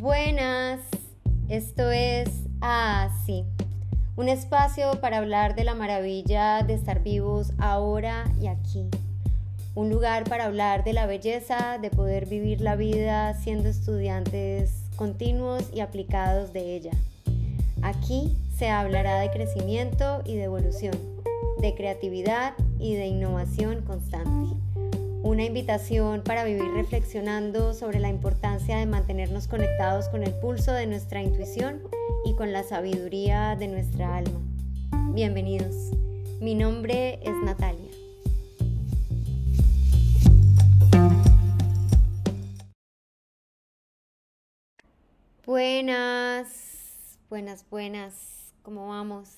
Buenas, esto es Así, un espacio para hablar de la maravilla de estar vivos ahora y aquí. Un lugar para hablar de la belleza de poder vivir la vida siendo estudiantes continuos y aplicados de ella. Aquí se hablará de crecimiento y de evolución, de creatividad y de innovación constante. Una invitación para vivir reflexionando sobre la importancia de mantenernos conectados con el pulso de nuestra intuición y con la sabiduría de nuestra alma. Bienvenidos. Mi nombre es Natalia. Buenas, buenas, buenas. ¿Cómo vamos?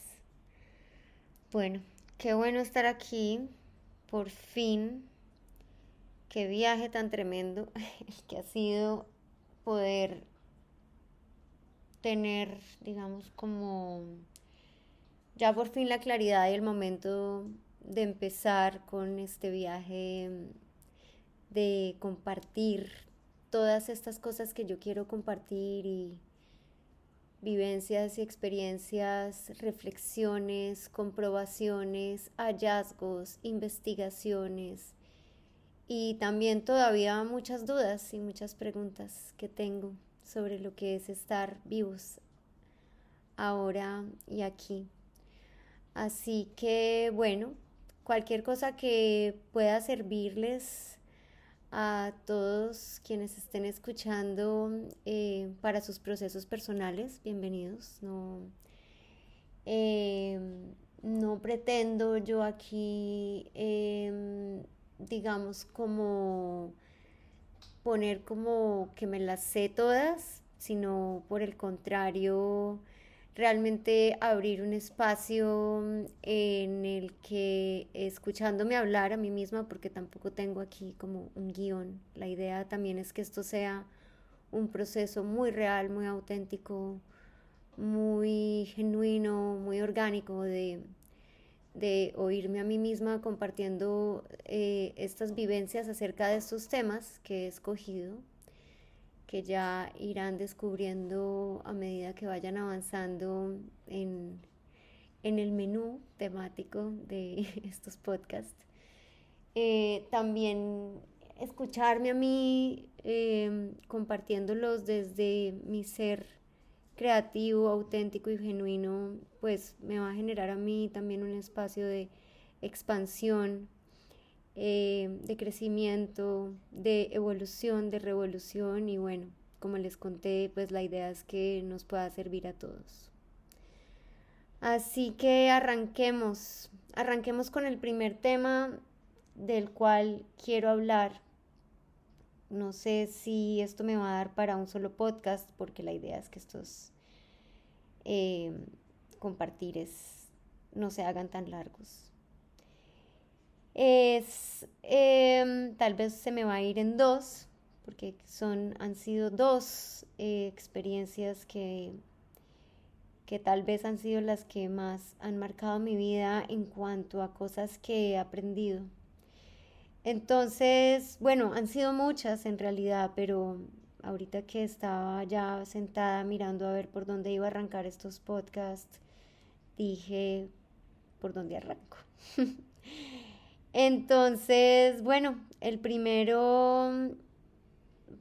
Bueno, qué bueno estar aquí. Por fin. Qué viaje tan tremendo el que ha sido poder tener, digamos, como ya por fin la claridad y el momento de empezar con este viaje, de compartir todas estas cosas que yo quiero compartir y vivencias y experiencias, reflexiones, comprobaciones, hallazgos, investigaciones y también todavía muchas dudas y muchas preguntas que tengo sobre lo que es estar vivos ahora y aquí. Así que bueno, cualquier cosa que pueda servirles a todos quienes estén escuchando eh, para sus procesos personales. Bienvenidos. No, em, no pretendo yo aquí, em, digamos, como poner como que me las sé todas, sino por el contrario, realmente abrir un espacio mm, en el que escuchándome hablar a mí misma, porque tampoco tengo aquí como un guion, la idea también es que esto sea un proceso muy real, muy auténtico, muy genuino, muy orgánico de, de oírme a mí misma compartiendo eh, estas vivencias acerca de estos temas que he escogido que ya irán descubriendo a medida que vayan avanzando en, el menú temático de estos podcasts. Eh, también escucharme a mí em, compartiéndolos desde mi ser creativo, auténtico y genuino, pues me va a generar a mí también un espacio de expansión eh, de crecimiento, de evolución, de revolución y bueno, como les conté, pues la idea es que nos pueda servir a todos. Así que arranquemos, arranquemos con el primer tema del cual quiero hablar. No sé si esto me va a dar para un solo podcast, porque la idea es que estos eh, compartires no se hagan tan largos es, em, tal vez se me va a ir en dos, porque son, han sido dos eh, experiencias que, que tal vez han sido las que más han marcado mi vida en cuanto a cosas que he aprendido. Entonces, bueno, han sido muchas en realidad, pero ahorita que estaba ya sentada mirando a ver por dónde iba a arrancar estos podcasts, dije, ¿por dónde arranco? Entonces, bueno, el primero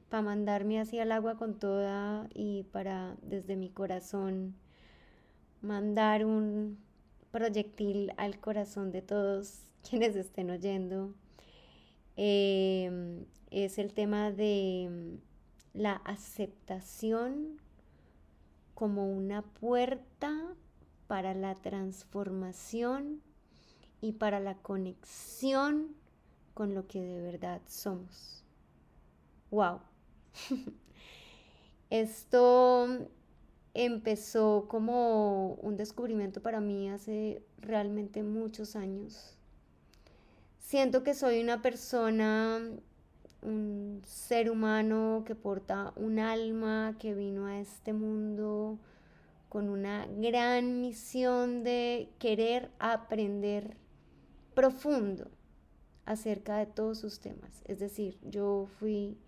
para mandarme hacia el agua con toda y para desde mi corazón mandar un proyectil al corazón de todos quienes estén oyendo em, es el tema de la aceptación como una puerta para la transformación y para la conexión con lo que de verdad somos. ¡Wow! Esto empezó como un descubrimiento para mí hace realmente muchos años. Siento que soy una persona, un ser humano que porta un alma, que vino a este mundo con una gran misión de querer aprender profundo acerca de todos sus temas. Es decir, yo fui,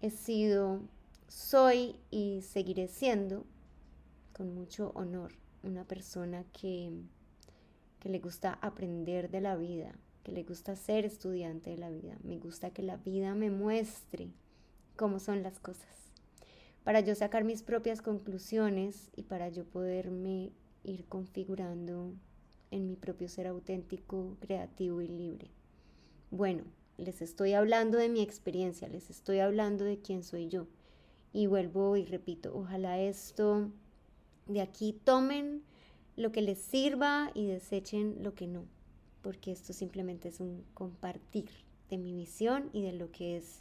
he sido soy y seguiré siendo con mucho honor una persona que, que le gusta aprender de la vida, que le gusta ser estudiante de la vida. Me gusta que la vida me muestre cómo son las cosas, para yo sacar mis propias conclusiones y para yo poderme ir configurando en mi propio ser auténtico, creativo y libre. Bueno, les estoy hablando de mi experiencia, les estoy hablando de quién soy yo. Y vuelvo y repito, ojalá esto de aquí tomen lo que les sirva y desechen lo que no, porque esto simplemente es un compartir de mi visión y de lo que es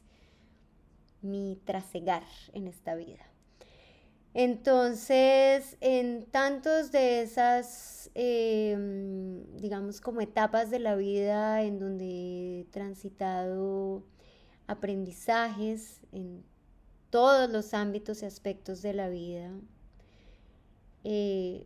mi trasegar en esta vida. Entonces, en tantos de esas, em, digamos, como etapas de la vida en donde he transitado aprendizajes en todos los ámbitos y aspectos de la vida, eh,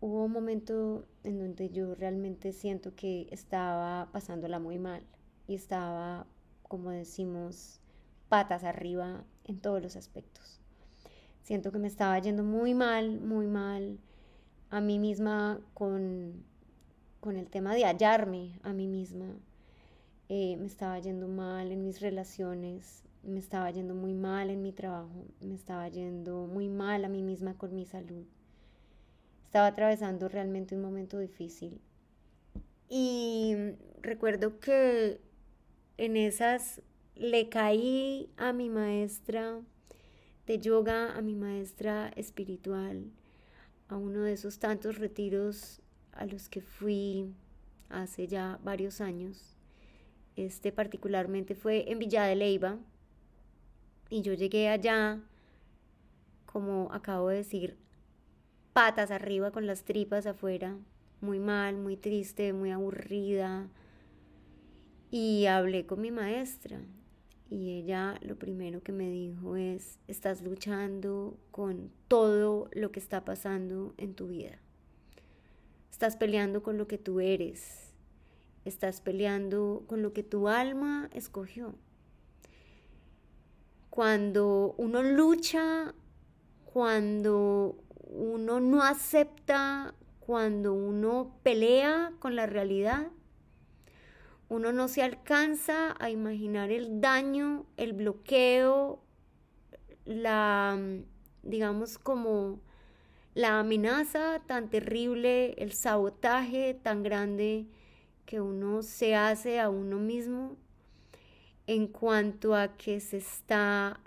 hubo un momento en donde yo realmente siento que estaba pasándola muy mal y estaba, como decimos, patas arriba en todos los aspectos. Siento que me estaba yendo muy mal, muy mal a mí misma con, con el tema de hallarme a mí misma. Eh, me estaba yendo mal en mis relaciones, me estaba yendo muy mal en mi trabajo, me estaba yendo muy mal a mí misma con mi salud. Estaba atravesando realmente un momento difícil. Y recuerdo que en esas le caí a mi maestra de yoga, a mi maestra espiritual, a uno de esos tantos retiros a los que fui hace ya varios años. Este particularmente fue en Villa de Leiva y yo llegué allá, como acabo de decir, patas arriba con las tripas afuera, muy mal, muy triste, muy aburrida. Y hablé con mi maestra y ella lo primero que me dijo es, estás luchando con todo lo que está pasando en tu vida. Estás peleando con lo que tú eres. Estás peleando con lo que tu alma escogió. Cuando uno lucha, cuando uno no acepta, cuando uno pelea con la realidad, uno no se alcanza a imaginar el daño, el bloqueo, la, digamos, como la amenaza tan terrible, el sabotaje tan grande que uno se hace a uno mismo en cuanto a que se está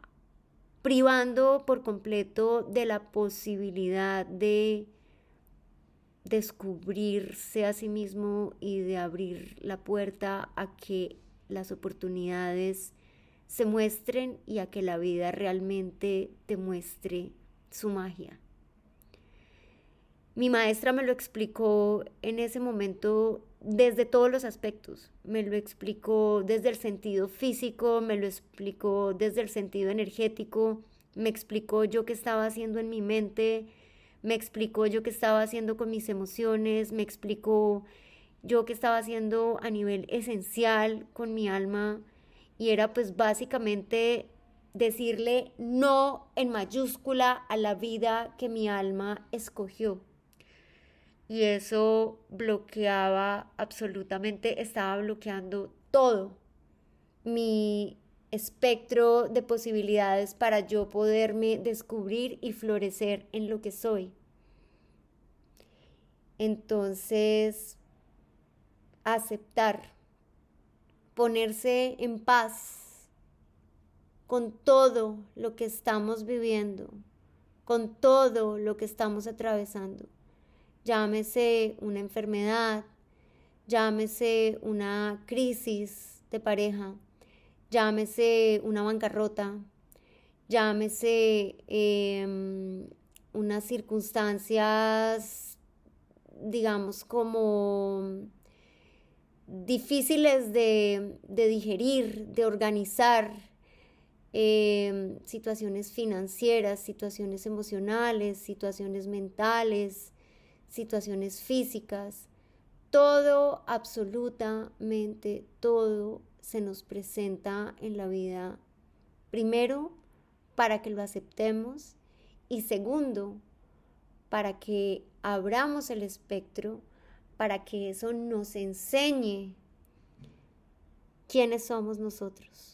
privando por completo de la posibilidad de descubrirse a sí mismo y de abrir la puerta a que las oportunidades se muestren y a que la vida realmente te muestre su magia. Mi maestra me lo explicó en ese momento desde todos los aspectos. Me lo explicó desde el sentido físico, me lo explicó desde el sentido energético, me explicó yo qué estaba haciendo en mi mente, me explicó yo qué estaba haciendo con mis emociones, me explicó yo qué estaba haciendo a nivel esencial con mi alma y era pues básicamente decirle no en mayúscula a la vida que mi alma escogió. Y eso bloqueaba absolutamente, estaba bloqueando todo mi espectro de posibilidades para yo poderme descubrir y florecer en lo que soy. Entonces, aceptar, ponerse en paz con todo lo que estamos viviendo, con todo lo que estamos atravesando. Llámese una enfermedad, llámese una crisis de pareja, llámese una bancarrota, llámese em, unas circunstancias, digamos, como difíciles de, digerir, de organizar, em, situaciones financieras, situaciones emocionales, situaciones mentales, situaciones físicas, todo, absolutamente todo se nos presenta en la vida, primero para que lo aceptemos y segundo, para que abramos el espectro, para que eso nos enseñe quiénes somos nosotros.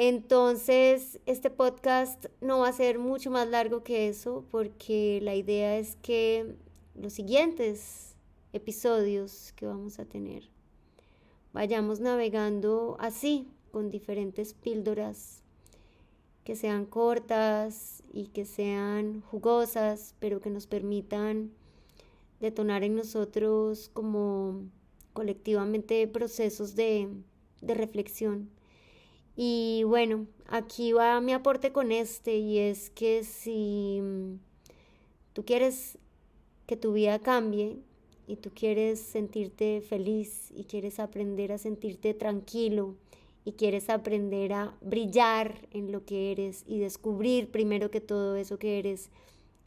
Entonces, este podcast no va a ser mucho más largo que eso porque la idea es que los siguientes episodios que vamos a tener vayamos navegando así, con diferentes píldoras que sean cortas y que sean jugosas, pero que nos permitan detonar en nosotros como colectivamente procesos de, reflexión. Y bueno, aquí va mi aporte con este y es que si tú quieres que tu vida cambie y tú quieres sentirte feliz y quieres aprender a sentirte tranquilo, y quieres aprender a brillar en lo que eres y descubrir primero que todo eso que eres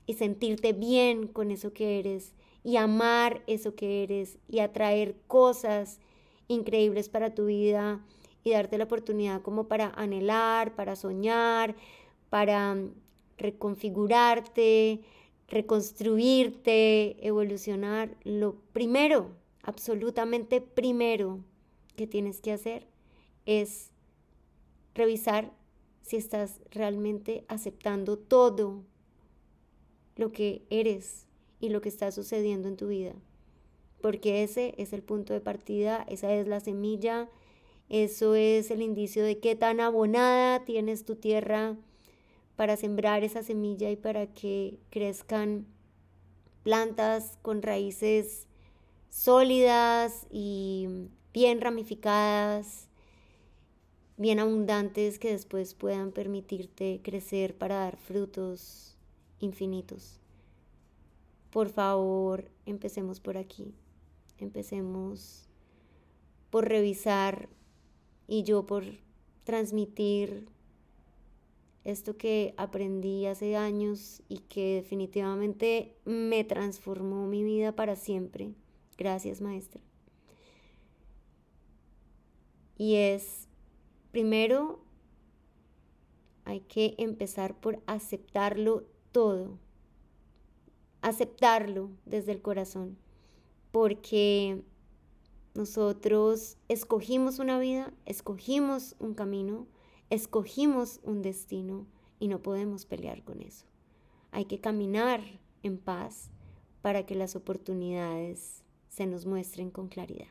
y sentirte bien con eso que eres y amar eso que eres y atraer cosas increíbles para tu vida y darte la oportunidad como para anhelar, para soñar, para reconfigurarte, reconstruirte, evolucionar. Lo primero, absolutamente primero que tienes que hacer es revisar si estás realmente aceptando todo lo que eres y lo que está sucediendo en tu vida. Porque ese es el punto de partida, esa es la semilla, eso es el indicio de qué tan abonada tienes tu tierra para sembrar esa semilla y para que crezcan plantas con raíces sólidas y bien ramificadas bien abundantes que después puedan permitirte crecer para dar frutos infinitos. Por favor, empecemos por aquí. Empecemos por revisar y yo por transmitir esto que aprendí hace años y que definitivamente me transformó mi vida para siempre. Gracias, maestra. Y es Primero, hay que empezar por aceptarlo todo, aceptarlo desde el corazón, porque nosotros escogimos una vida, escogimos un camino, escogimos un destino y no podemos pelear con eso. Hay que caminar en paz para que las oportunidades se nos muestren con claridad.